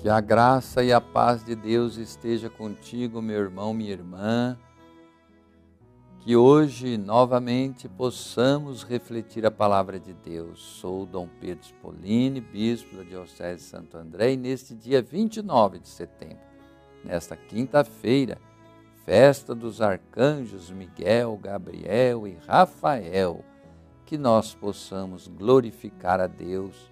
Que a graça e a paz de Deus esteja contigo, meu irmão, minha irmã. Que hoje novamente possamos refletir a palavra de Deus. Sou Dom Pedro Spolini, bispo da Diocese de Santo André, e neste dia 29 de setembro, nesta quinta-feira, festa dos arcanjos Miguel, Gabriel e Rafael, que nós possamos glorificar a Deus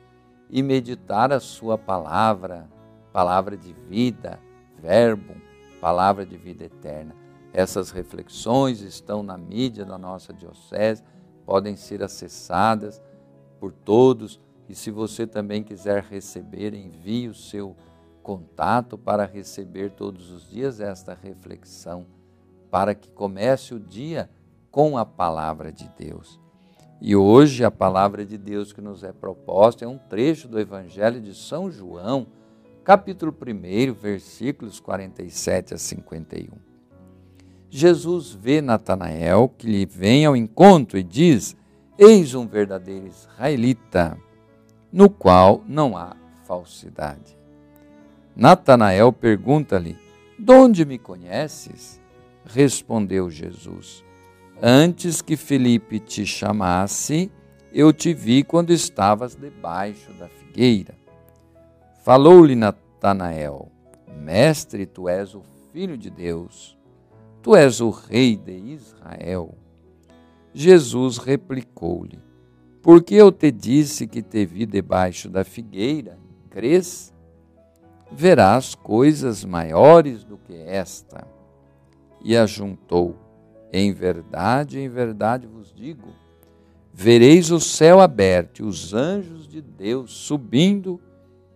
e meditar a Sua palavra palavra de vida, verbo, palavra de vida eterna. Essas reflexões estão na mídia da nossa diocese, podem ser acessadas por todos e se você também quiser receber, envie o seu contato para receber todos os dias esta reflexão, para que comece o dia com a palavra de Deus. E hoje a palavra de Deus que nos é proposta é um trecho do Evangelho de São João, capítulo 1, versículos 47 a 51. Jesus vê Natanael que lhe vem ao encontro e diz: Eis um verdadeiro israelita, no qual não há falsidade. Natanael pergunta-lhe: De onde me conheces? Respondeu Jesus: Antes que Felipe te chamasse, eu te vi quando estavas debaixo da figueira. Falou-lhe Natanael: Mestre, tu és o filho de Deus, tu és o rei de Israel. Jesus replicou-lhe: Porque eu te disse que te vi debaixo da figueira, crês? Verás coisas maiores do que esta. E ajuntou: Em verdade, em verdade vos digo: vereis o céu aberto e os anjos de Deus subindo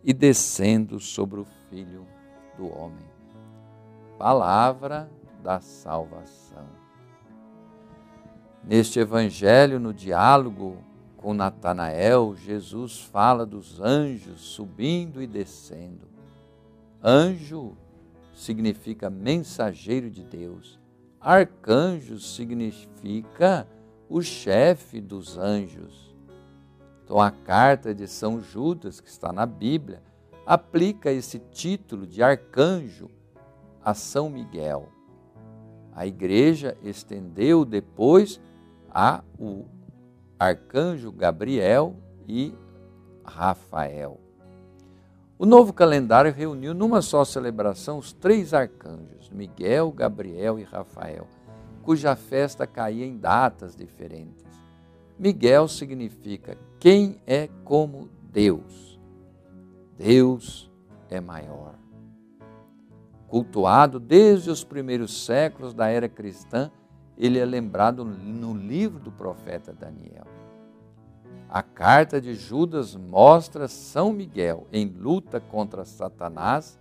e descendo sobre o Filho do Homem. Palavra da salvação. Neste evangelho, no diálogo com Natanael, Jesus fala dos anjos subindo e descendo. Anjo significa mensageiro de Deus. Arcanjo significa o chefe dos anjos. Então, a carta de São Judas, que está na Bíblia, aplica esse título de arcanjo a São Miguel. A igreja estendeu depois a o arcanjo Gabriel e Rafael. O novo calendário reuniu numa só celebração os três arcanjos, Miguel, Gabriel e Rafael, cuja festa caía em datas diferentes. Miguel significa quem é como Deus. Deus é maior. Cultuado desde os primeiros séculos da era cristã, ele é lembrado no livro do profeta Daniel. A carta de Judas mostra São Miguel em luta contra Satanás,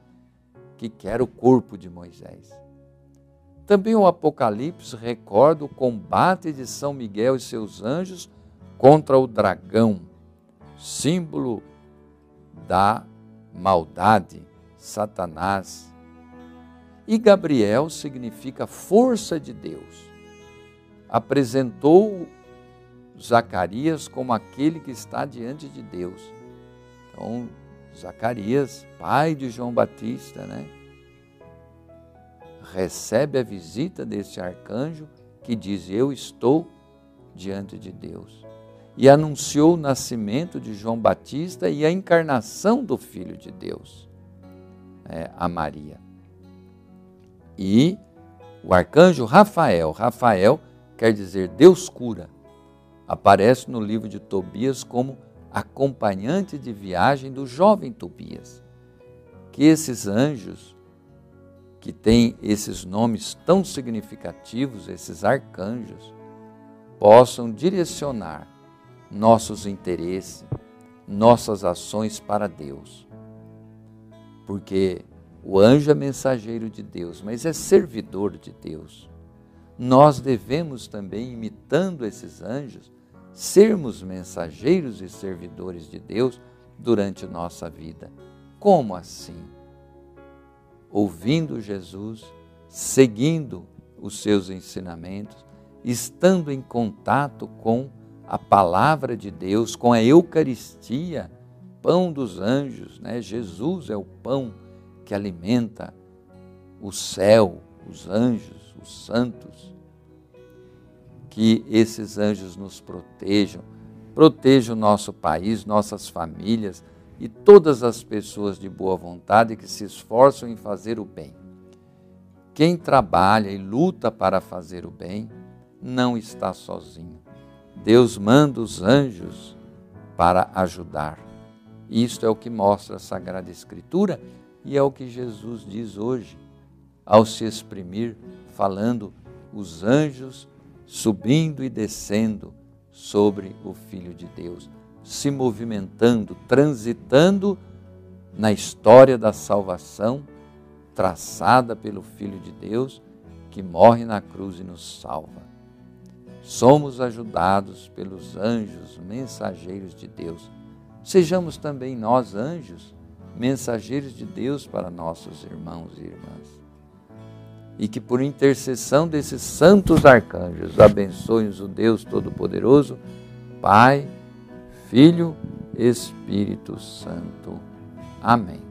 que quer o corpo de Moisés. Também o Apocalipse recorda o combate de São Miguel e seus anjos contra o dragão, símbolo da maldade, Satanás. E Gabriel significa força de Deus. Apresentou Zacarias como aquele que está diante de Deus. Então, Zacarias, pai de João Batista, né? recebe a visita desse arcanjo que diz: Eu estou diante de Deus. E anunciou o nascimento de João Batista e a encarnação do Filho de Deus, é, a Maria. E o arcanjo Rafael, Rafael quer dizer Deus cura, aparece no livro de Tobias como acompanhante de viagem do jovem Tobias. Que esses anjos que têm esses nomes tão significativos, esses arcanjos, possam direcionar nossos interesses, nossas ações para Deus. Porque o anjo é mensageiro de Deus, mas é servidor de Deus. Nós devemos também, imitando esses anjos, sermos mensageiros e servidores de Deus durante nossa vida. Como assim? ouvindo Jesus, seguindo os seus ensinamentos, estando em contato com a palavra de Deus, com a Eucaristia pão dos anjos, né? Jesus é o pão que alimenta o céu, os anjos, os santos. Que esses anjos nos protejam, protejam o nosso país, nossas famílias e todas as pessoas de boa vontade que se esforçam em fazer o bem. Quem trabalha e luta para fazer o bem não está sozinho. Deus manda os anjos para ajudar. Isto é o que mostra a Sagrada Escritura e é o que Jesus diz hoje, ao se exprimir, falando os anjos subindo e descendo sobre o Filho de Deus se movimentando, transitando na história da salvação traçada pelo Filho de Deus que morre na cruz e nos salva. Somos ajudados pelos anjos, mensageiros de Deus. Sejamos também nós, anjos, mensageiros de Deus para nossos irmãos e irmãs. E que por intercessão desses santos arcanjos abençoe-nos o Deus Todo-Poderoso, Pai, Filho, Espírito Santo. Amém.